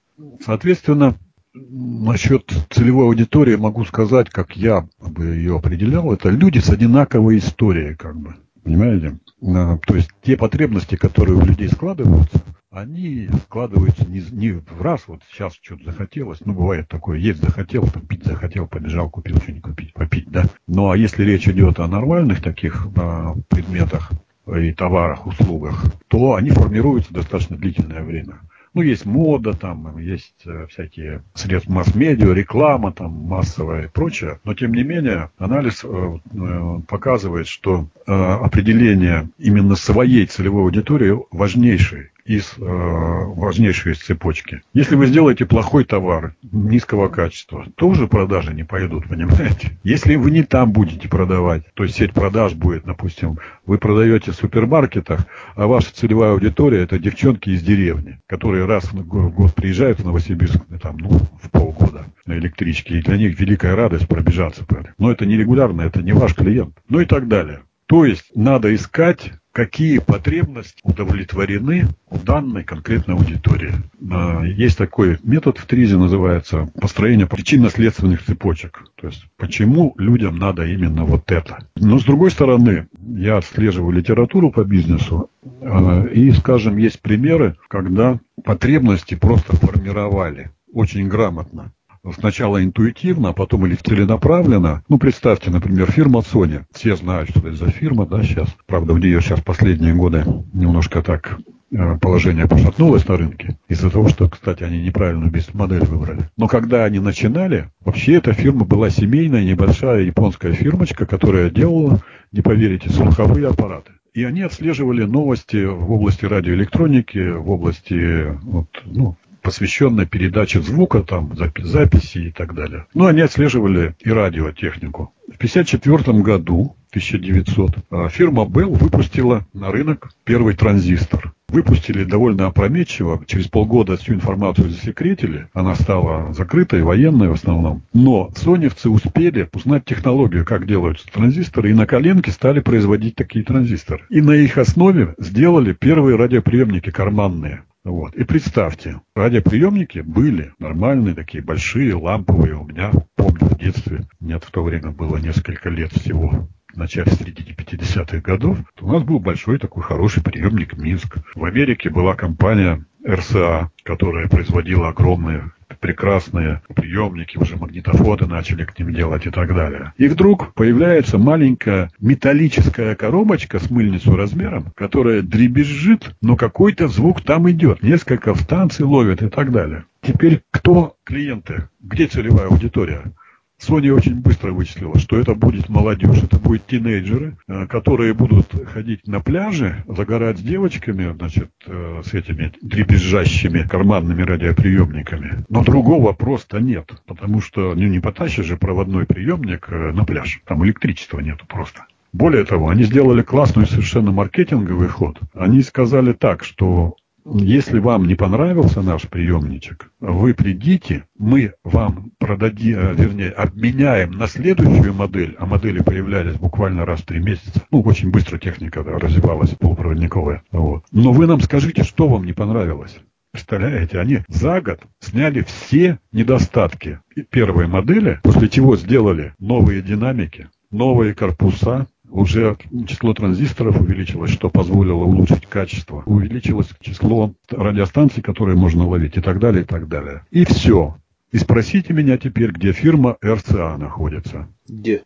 Соответственно, насчет целевой аудитории могу сказать, как я бы ее определял, это люди с одинаковой историей, как бы. Понимаете? А, то есть те потребности, которые у людей складываются, они складываются не, не в раз, вот сейчас что-то захотелось, ну, бывает такое, есть захотел, там, пить захотел, побежал, купил, что не купить, попить, да. Ну, а если речь идет о нормальных таких а, предметах и товарах, услугах, то они формируются достаточно длительное время. Ну, есть мода, там, есть э, всякие средства масс-медиа, реклама, там, массовая и прочее. Но, тем не менее, анализ э, э, показывает, что определение именно своей целевой аудитории важнейший из э, важнейшей из цепочки. Если вы сделаете плохой товар низкого качества, тоже продажи не пойдут, (laughs) понимаете? Если вы не там будете продавать, то есть сеть продаж будет, допустим, вы продаете в супермаркетах, а ваша целевая аудитория это девчонки из деревни, которые раз в год приезжают в Новосибирск, там, ну, в полгода на электричке, и для них великая радость пробежаться. Но это нерегулярно, это не ваш клиент. Ну и так далее. То есть надо искать какие потребности удовлетворены у данной конкретной аудитории. А, есть такой метод в ТРИЗе, называется построение причинно-следственных цепочек. То есть, почему людям надо именно вот это. Но, с другой стороны, я отслеживаю литературу по бизнесу, а, и, скажем, есть примеры, когда потребности просто формировали очень грамотно сначала интуитивно, а потом или целенаправленно. Ну, представьте, например, фирма Sony. Все знают, что это за фирма, да, сейчас. Правда, у нее сейчас последние годы немножко так э, положение пошатнулось на рынке из-за того, что, кстати, они неправильную бизнес-модель выбрали. Но когда они начинали, вообще эта фирма была семейная, небольшая японская фирмочка, которая делала, не поверите, слуховые аппараты. И они отслеживали новости в области радиоэлектроники, в области вот, ну, посвященная передаче звука, там, записи и так далее. Ну, они отслеживали и радиотехнику. В 1954 году, 1900, а, фирма Bell выпустила на рынок первый транзистор. Выпустили довольно опрометчиво, через полгода всю информацию засекретили, она стала закрытой, военной в основном. Но соневцы успели узнать технологию, как делаются транзисторы, и на коленке стали производить такие транзисторы. И на их основе сделали первые радиоприемники карманные. Вот. И представьте, радиоприемники были нормальные, такие большие, ламповые. У меня, помню, в детстве, мне в то время было несколько лет всего, начале середине 50-х годов, то у нас был большой такой хороший приемник Минск. В Америке была компания РСА, которая производила огромные прекрасные приемники, уже магнитофоны начали к ним делать и так далее. И вдруг появляется маленькая металлическая коробочка с мыльницу размером, которая дребезжит, но какой-то звук там идет. Несколько станций ловят и так далее. Теперь кто клиенты? Где целевая аудитория? Sony очень быстро вычислила, что это будет молодежь, это будут тинейджеры, э, которые будут ходить на пляже, загорать с девочками, значит, э, с этими дребезжащими карманными радиоприемниками. Но другого просто нет, потому что ну, не потащишь же проводной приемник э, на пляж, там электричества нету просто. Более того, они сделали классный совершенно маркетинговый ход. Они сказали так, что если вам не понравился наш приемничек, вы придите, мы вам продадим, э, вернее, обменяем на следующую модель, а модели появлялись буквально раз в три месяца. Ну, очень быстро техника да, развивалась, полупроводниковая. Вот. Но вы нам скажите, что вам не понравилось. Представляете, они за год сняли все недостатки первой модели, после чего сделали новые динамики, новые корпуса, уже число транзисторов увеличилось, что позволило улучшить качество. Увеличилось число радиостанций, которые можно ловить и так далее, и так далее. И все. И спросите меня теперь, где фирма РЦА находится. Где?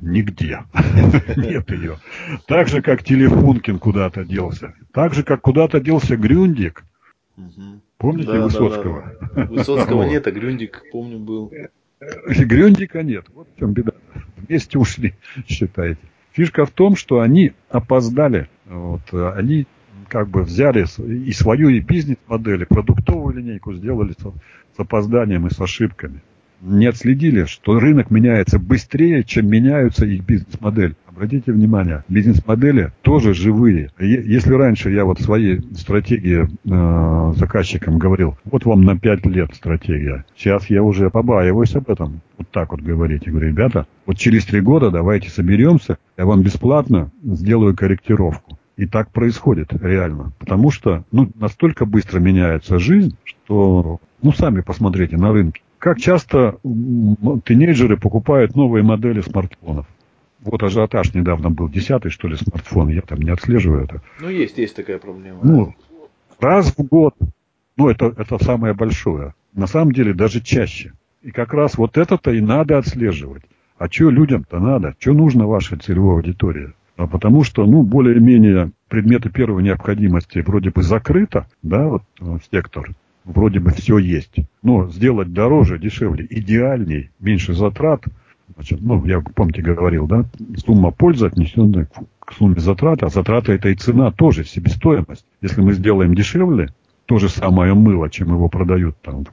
Нигде. (laughs) Нет ее. Так же, как Телефункин куда-то делся. Так же, как куда-то делся Грюндик. Помните да, Высоцкого? Да, да. Высоцкого нет, а Грюндик, помню, был. Грюндика нет. Вот в чем беда. Вместе ушли, (laughs) считаете. Фишка в том, что они опоздали. Вот, они как бы взяли и свою и бизнес-модель, и продуктовую линейку сделали с опозданием и с ошибками. Не отследили, что рынок меняется быстрее, чем меняются их бизнес-модель. Обратите внимание, бизнес-модели тоже живые. Если раньше я вот в своей стратегии э, заказчикам говорил, вот вам на 5 лет стратегия, сейчас я уже побаиваюсь об этом. Вот так вот говорить. Я говорю, ребята, вот через 3 года давайте соберемся, я вам бесплатно сделаю корректировку. И так происходит реально. Потому что ну, настолько быстро меняется жизнь, что ну сами посмотрите на рынке. Как часто тинейджеры покупают новые модели смартфонов? Вот ажиотаж недавно был, десятый, что ли, смартфон, я там не отслеживаю это. Ну, есть, есть такая проблема. Ну, раз в год, ну, это, это самое большое. На самом деле, даже чаще. И как раз вот это-то и надо отслеживать. А что людям-то надо? Что нужно вашей целевой аудитории? А потому что, ну, более-менее предметы первой необходимости вроде бы закрыто, да, вот э, сектор, вроде бы все есть. Но сделать дороже, дешевле, идеальней, меньше затрат – Значит, ну, я, помните, говорил, да, сумма пользы отнесенная к сумме затрат, а затраты это и цена тоже, себестоимость. Если мы сделаем дешевле, то же самое мыло, чем его продают там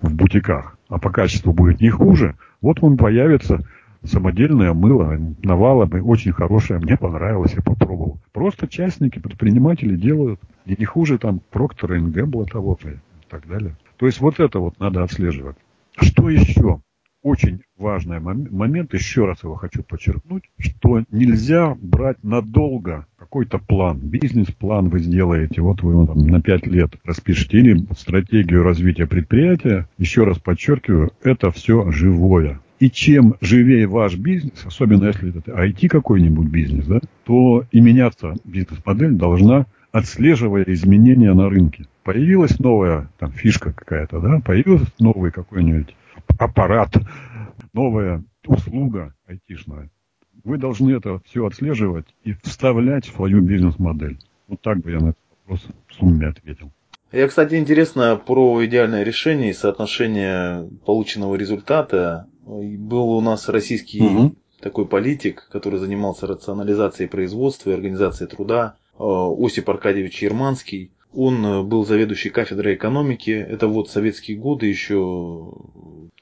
в бутиках, а по качеству будет не хуже, вот он появится самодельное мыло, навалами, очень хорошее, мне понравилось, я попробовал. Просто частники, предприниматели делают, и не хуже там Проктора и Гэмбла того же и так далее. То есть вот это вот надо отслеживать. Что еще? очень важный момент, еще раз его хочу подчеркнуть, что нельзя брать надолго какой-то план, бизнес-план вы сделаете, вот вы его там на 5 лет распишите, или стратегию развития предприятия, еще раз подчеркиваю, это все живое. И чем живее ваш бизнес, особенно если это IT какой-нибудь бизнес, да, то и меняться бизнес-модель должна, отслеживая изменения на рынке. Появилась новая там, фишка какая-то, да, появился новый какой-нибудь аппарат, новая услуга айтишная. Вы должны это все отслеживать и вставлять в свою бизнес-модель. Вот так бы я на этот вопрос в сумме ответил. Я, кстати, интересно про идеальное решение и соотношение полученного результата. Был у нас российский угу. такой политик, который занимался рационализацией производства и организацией труда, э, Осип Аркадьевич Ерманский. Он э, был заведующий кафедрой экономики. Это вот советские годы еще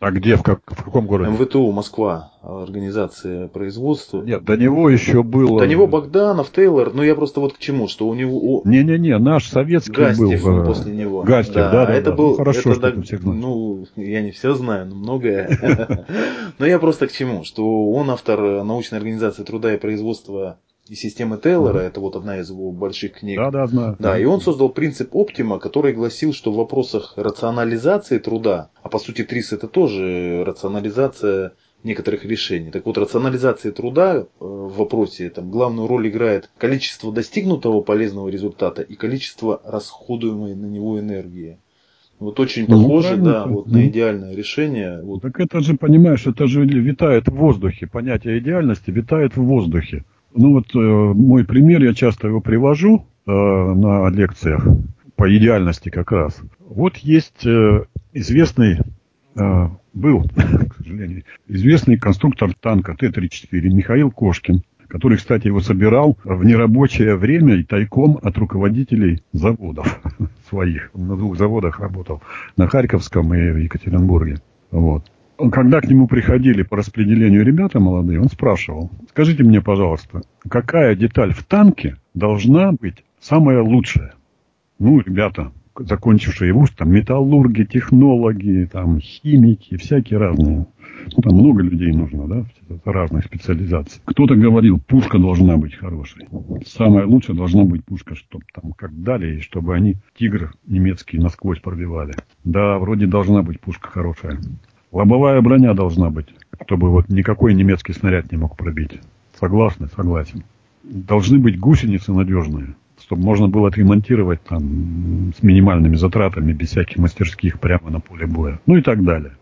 а где, в, как, в каком городе? МВТУ, Москва, организация производства. Нет, до него еще был... До него Богданов, Тейлор, ну я просто вот к чему, что у него... Не-не-не, наш советский Гастев был. Э, после него. Гастев, да, да, да. Это да. был... Ну, хорошо, это, что ты всех. Ну, я не все знаю, но многое. (laughs) Но я просто к чему, что он автор научной организации труда и производства и системы Тейлора, это вот одна из его больших книг. Да, да, знаю. Да, и он создал принцип оптима, который гласил, что в вопросах рационализации труда, а по сути ТРИС это тоже рационализация некоторых решений. Так вот, рационализация труда э, в вопросе там, главную роль играет количество достигнутого полезного результата и количество расходуемой на него энергии. Вот очень ну, похоже, да, вот на идеальное решение. Вот. Так это же, понимаешь, это же витает в воздухе. Понятие идеальности витает в воздухе. Ну вот э, мой пример, я часто его привожу э, на лекциях по идеальности как раз. Вот есть э, известный, э, был, (laughs) к сожалению, известный конструктор танка Т-34 Михаил Кошкин который, кстати, его собирал в нерабочее время и тайком от руководителей заводов (laughs) своих. На двух заводах работал, на Харьковском и в Екатеринбурге. Вот. Когда к нему приходили по распределению ребята молодые, он спрашивал, скажите мне, пожалуйста, какая деталь в танке должна быть самая лучшая? Ну, ребята, закончившие вуз, там металлурги, технологи, там химики, всякие разные. Ну, там много людей нужно, да, разных специализаций. Кто-то говорил, пушка должна быть хорошей. Самое лучшее должна быть пушка, чтобы там как дали, и чтобы они тигр немецкий насквозь пробивали. Да, вроде должна быть пушка хорошая. Лобовая броня должна быть, чтобы вот никакой немецкий снаряд не мог пробить. Согласны? Согласен. Должны быть гусеницы надежные чтобы можно было отремонтировать там с минимальными затратами, без всяких мастерских прямо на поле боя. Ну и так далее.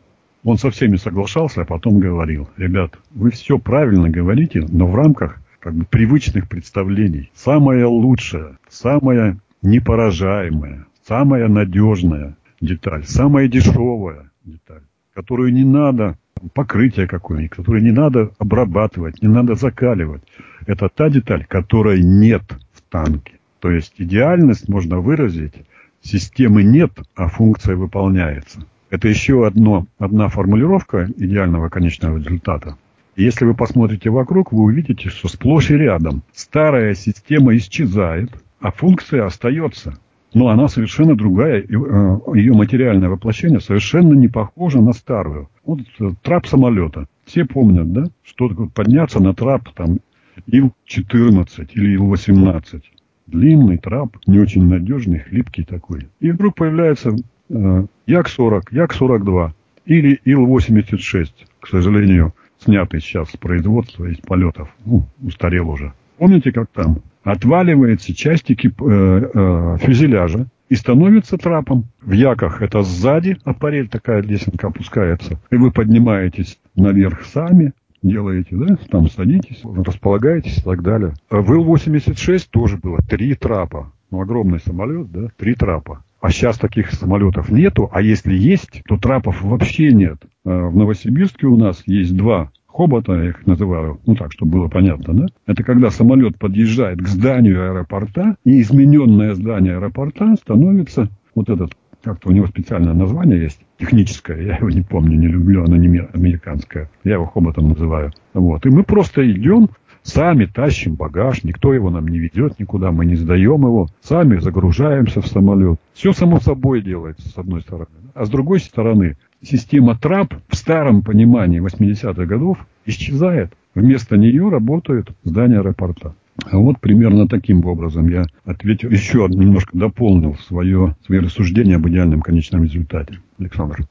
Он со всеми соглашался, а потом говорил, ребят, вы все правильно говорите, но в рамках как бы привычных представлений. Самое лучшее, самое непоражаемое, самая надежная деталь, самая дешевая деталь, которую не надо покрытие какое-нибудь, которое не надо обрабатывать, не надо закаливать. Это та деталь, которой нет в танке. То есть идеальность можно выразить, системы нет, а функция выполняется. Это еще одно, одна формулировка идеального конечного результата. Если вы посмотрите вокруг, вы увидите, что сплошь и рядом старая система исчезает, а функция остается. Но она совершенно другая, э, ее материальное воплощение совершенно не похоже на старую. Вот э, трап самолета. Все помнят, да, что подняться на трап там Ил-14 или Ил-18 длинный трап, не очень надежный, хлипкий такой. И вдруг появляется э, Як-40, Як-42 или Ил-86, к сожалению, снятый сейчас с производства, из полетов, ну, устарел уже. Помните, как там? Отваливается частики э, э, фюзеляжа и становится трапом. В яках это сзади аппарель, такая лесенка опускается. И вы поднимаетесь наверх сами, делаете, да, там садитесь, располагаетесь и так далее. А в Ил-86 тоже было три трапа. Ну, огромный самолет, да, три трапа. А сейчас таких самолетов нету, а если есть, то трапов вообще нет. А в Новосибирске у нас есть два хобота, я их называю, ну так, чтобы было понятно, да? Это когда самолет подъезжает к зданию аэропорта, и измененное здание аэропорта становится вот этот как-то у него специальное название есть, техническое, я его не помню, не люблю, оно не американское. Я его хоботом называю. Вот. И мы просто идем, сами тащим багаж, никто его нам не ведет никуда, мы не сдаем его, сами загружаемся в самолет. Все само собой делается, с одной стороны. А с другой стороны, система трап в старом понимании 80-х годов исчезает. Вместо нее работают здания аэропорта. А вот примерно таким образом я ответил, еще немножко дополнил свое, свои рассуждения об идеальном конечном результате. Александр.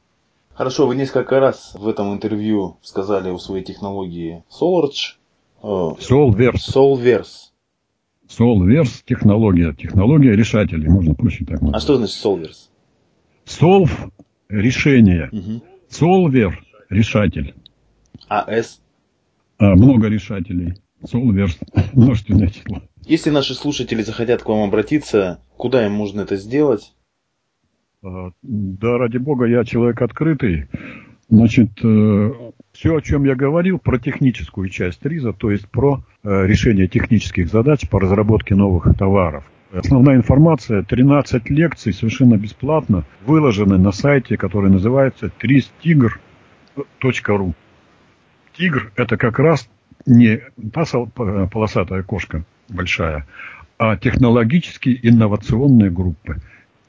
Хорошо, вы несколько раз в этом интервью сказали о своей технологии SolarEdge. Solverse. Solverse. Solverse технология. Технология решателей, можно проще так назвать. А что значит Solverse? Solve – решение. Угу. Solver – решатель. А S? А, много решателей. Солверс, (laughs) множественное число. Если наши слушатели захотят к вам обратиться, куда им можно это сделать? А, да, ради бога, я человек открытый. Значит, э, все, о чем я говорил, про техническую часть РИЗа, то есть про э, решение технических задач по разработке новых товаров. Основная информация, 13 лекций совершенно бесплатно, выложены на сайте, который называется tristigr.ru. Тигр – это как раз не та полосатая кошка большая, а технологические инновационные группы.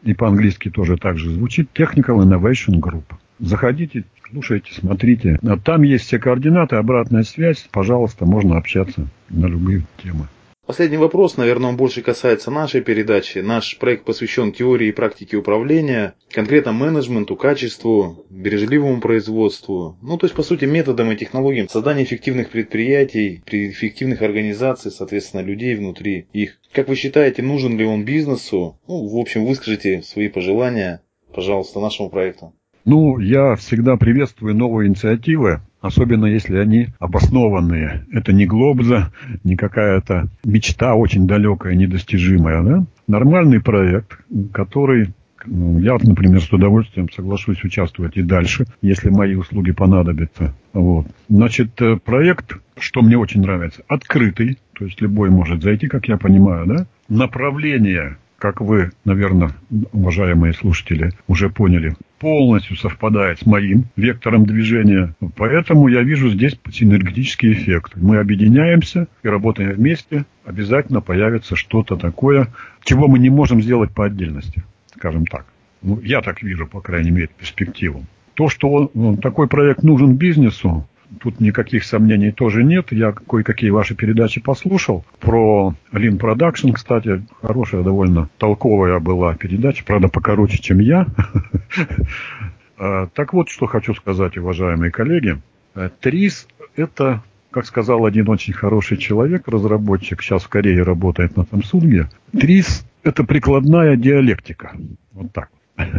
И по-английски тоже так же звучит Technical Innovation Group. Заходите, слушайте, смотрите. А там есть все координаты, обратная связь. Пожалуйста, можно общаться на любые темы. Последний вопрос, наверное, он больше касается нашей передачи. Наш проект посвящен теории и практике управления, конкретно менеджменту, качеству, бережливому производству. Ну, то есть, по сути, методам и технологиям создания эффективных предприятий, эффективных организаций, соответственно, людей внутри их. Как вы считаете, нужен ли он бизнесу? Ну, в общем, выскажите свои пожелания, пожалуйста, нашему проекту. Ну, я всегда приветствую новые инициативы, особенно если они обоснованные. Это не глобза, не какая-то мечта очень далекая, недостижимая. Да? Нормальный проект, который ну, я, например, с удовольствием соглашусь участвовать и дальше, если мои услуги понадобятся. Вот. Значит, э, проект, что мне очень нравится, открытый, то есть любой может зайти, как я понимаю, да? Направление как вы, наверное, уважаемые слушатели, уже поняли, полностью совпадает с моим вектором движения. Поэтому я вижу здесь синергетический эффект. Мы объединяемся и работаем вместе. Обязательно появится что-то такое, чего мы не можем сделать по отдельности, скажем так. Ну, я так вижу, по крайней мере, перспективу. То, что он, ну, такой проект нужен бизнесу, Тут никаких сомнений тоже нет. Я кое-какие ваши передачи послушал. Про Lean Production, кстати, хорошая, довольно толковая была передача. Правда, покороче, чем я. (laughs) А, так вот, что хочу сказать, уважаемые коллеги. Э, ТРИС – это, как сказал один очень хороший человек, разработчик, сейчас в Корее работает на Samsung. ТРИС – это прикладная диалектика. Вот так. (laughs)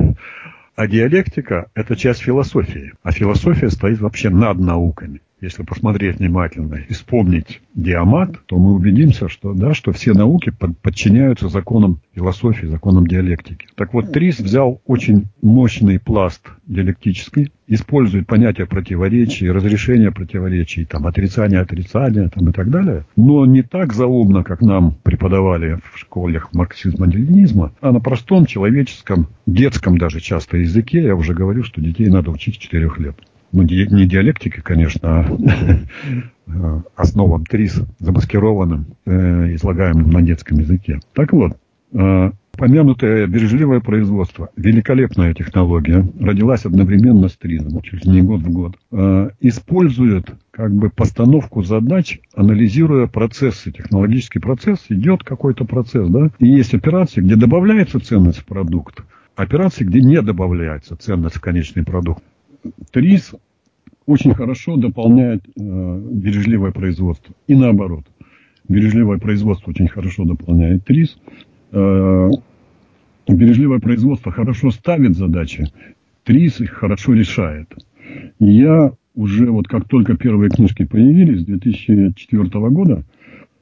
А диалектика – это часть философии. А философия стоит вообще над науками. Если посмотреть внимательно и вспомнить диамат, то мы убедимся, что, да, что все науки под, подчиняются законам философии, законам диалектики. Так вот, Трис взял очень мощный пласт диалектический, использует понятие противоречий, разрешения противоречий, там, отрицания отрицания там, и так далее, но не так заумно, как нам преподавали в школах марксизма-ленинизма, а на простом человеческом, детском даже часто языке. Я уже говорю, что детей надо учить с 4 лет ну, не диалектики, конечно, а (laughs) основам ТРИС, замаскированным, э, излагаемым на детском языке. Так вот, э, помянутое бережливое производство, великолепная технология, родилась одновременно с ТРИЗом, чуть не год в год, э, использует как бы постановку задач, анализируя процессы, технологический процесс, идет какой-то процесс, да, и есть операции, где добавляется ценность в продукт, операции, где не добавляется ценность в конечный продукт. ТРИС очень хорошо дополняет э, бережливое производство. И наоборот. Бережливое производство очень хорошо дополняет ТРИС. Э, бережливое производство хорошо ставит задачи, ТРИС их хорошо решает. я уже вот как только первые книжки появились, с 2004 года,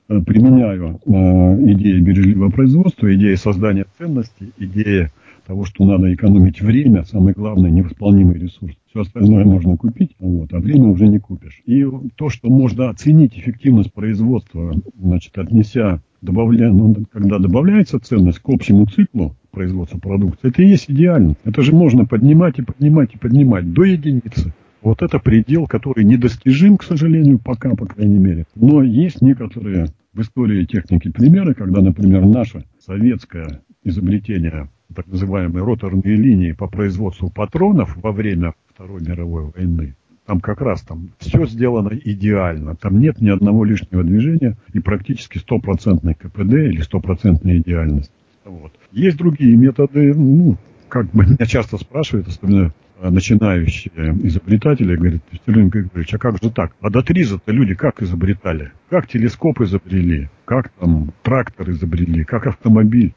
применяю э, идеи бережливого производства, идеи создания ценностей, идеи того, что надо экономить время, самый главный невосполнимый ресурс. Все остальное можно купить, вот, а время уже не купишь. И то, что можно оценить эффективность производства, значит, отнеся, добавля... ну, когда добавляется ценность к общему циклу производства продукции, это и есть идеально. Это же можно поднимать и поднимать и поднимать до единицы. Вот это предел, который недостижим, к сожалению, пока, по крайней мере. Но есть некоторые в истории техники примеры, когда, например, наше советское изобретение так называемые роторные линии по производству патронов во время Второй мировой войны, там как раз там все сделано идеально. Там нет ни одного лишнего движения и практически стопроцентный КПД или стопроцентная идеальность. Вот. Есть другие методы, ну, как бы (laughs) меня часто спрашивают, особенно начинающие изобретатели, говорят, Виссарионович Григорьевич, а как же так? А до Триза-то люди как изобретали? Как телескоп изобрели? Как там трактор изобрели? Как автомобиль?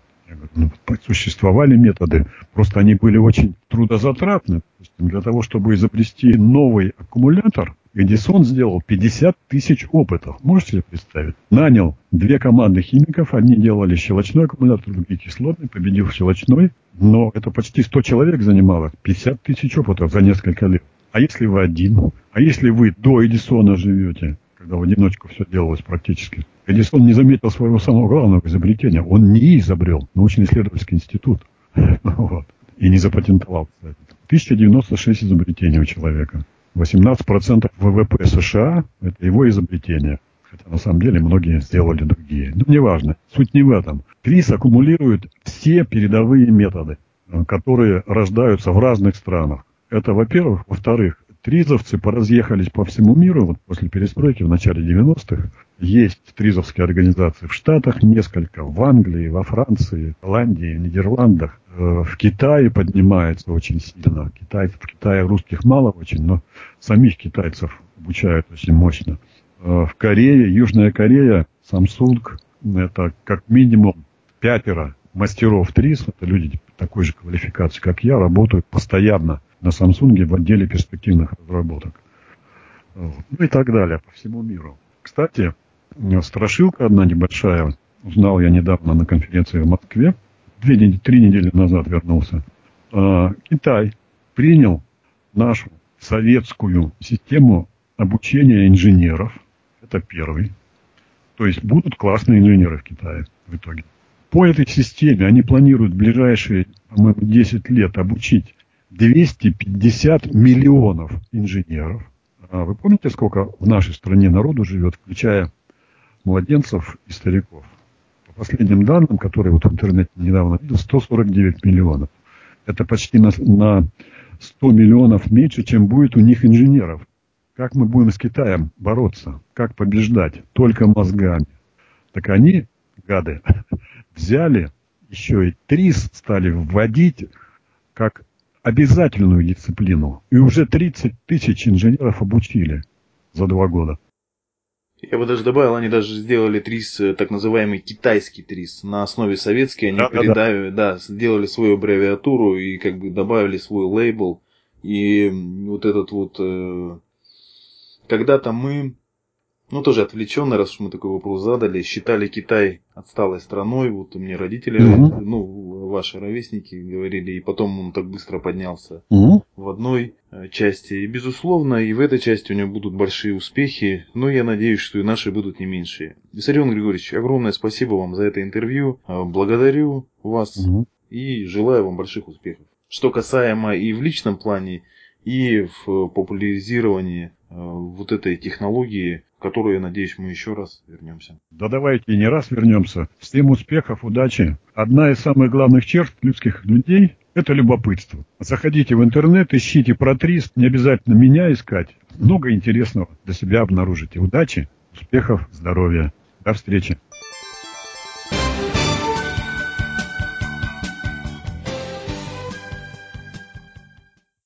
ну, существовали методы, просто они были очень трудозатратны. Для того, чтобы изобрести новый аккумулятор, Эдисон сделал 50 тысяч опытов. Можете себе представить? Нанял две команды химиков. Одни делали щелочной аккумулятор, другие кислотный. Победил щелочной. Но это почти 100 человек занимало. 50 тысяч опытов за несколько лет. А если вы один? А если вы до Эдисона живете? когда в одиночку все делалось практически. Эдисон не заметил своего самого главного изобретения. Он не изобрел научно-исследовательский институт. (laughs) И не запатентовал, кстати. 1096 изобретений у человека. 18% ВВП США – это его изобретение. Хотя на самом деле многие сделали другие. Но неважно. Суть не в этом. КРИС аккумулирует все передовые методы, которые рождаются в разных странах. Это, во-первых. Во-вторых, тризовцы поразъехались по всему миру вот после перестройки в начале 90-х. Есть тризовские организации в Штатах, несколько в Англии, во Франции, Голландии, Нидерландах. Э, в Китае поднимается очень сильно. Китай, в Китае русских мало очень, но самих китайцев обучают очень мощно. Э, в Корее, Южная Корея, Samsung, это как минимум пятеро мастеров ТРИС, это люди такой же квалификации, как я, работают постоянно на Samsung в отделе перспективных разработок. Ну и так далее, по всему миру. Кстати, страшилка одна небольшая, узнал я недавно на конференции в Москве, две, три недели назад вернулся. А, Китай принял нашу советскую систему обучения инженеров. Это первый. То есть будут классные инженеры в Китае в итоге. По этой системе они планируют в ближайшие, по-моему, 10 лет обучить 250 миллионов инженеров. А вы помните, сколько в нашей стране народу живет, включая младенцев и стариков? По последним данным, которые вот в интернете недавно видел, 149 миллионов. Это почти на, на 100 миллионов меньше, чем будет у них инженеров. Как мы будем с Китаем бороться? Как побеждать? Только мозгами. Так они, гады, (laughs) взяли еще и ТРИС стали вводить как обязательную дисциплину. И уже 30 тысяч инженеров обучили за два года. Я бы даже добавил, они даже сделали ТРИС, э, так называемый китайский ТРИС. На основе советский они да, передали, да, да. да, сделали свою аббревиатуру и как бы добавили свой лейбл. И вот этот вот... Э, когда-то мы ну, тоже отвлеченно, раз уж мы такой вопрос задали, считали Китай отсталой страной. Вот у меня родители, угу. ну, ваши ровесники говорили, и потом он так быстро поднялся угу. в одной э, части. И, безусловно, и в этой части у него будут большие успехи, но я надеюсь, что и наши будут не меньшие. Виссарион Григорьевич, огромное спасибо вам за это интервью. Э, благодарю вас угу. и желаю вам больших успехов. Что касаемо и в личном плане, и в популяризировании э, вот этой технологии которую, я надеюсь, мы еще раз вернемся. Да давайте не раз вернемся. Всем успехов, удачи. Одна из самых главных черт людских людей – это любопытство. Заходите в интернет, ищите про трист, не обязательно меня искать. Много интересного для себя обнаружите. Удачи, успехов, здоровья. До встречи.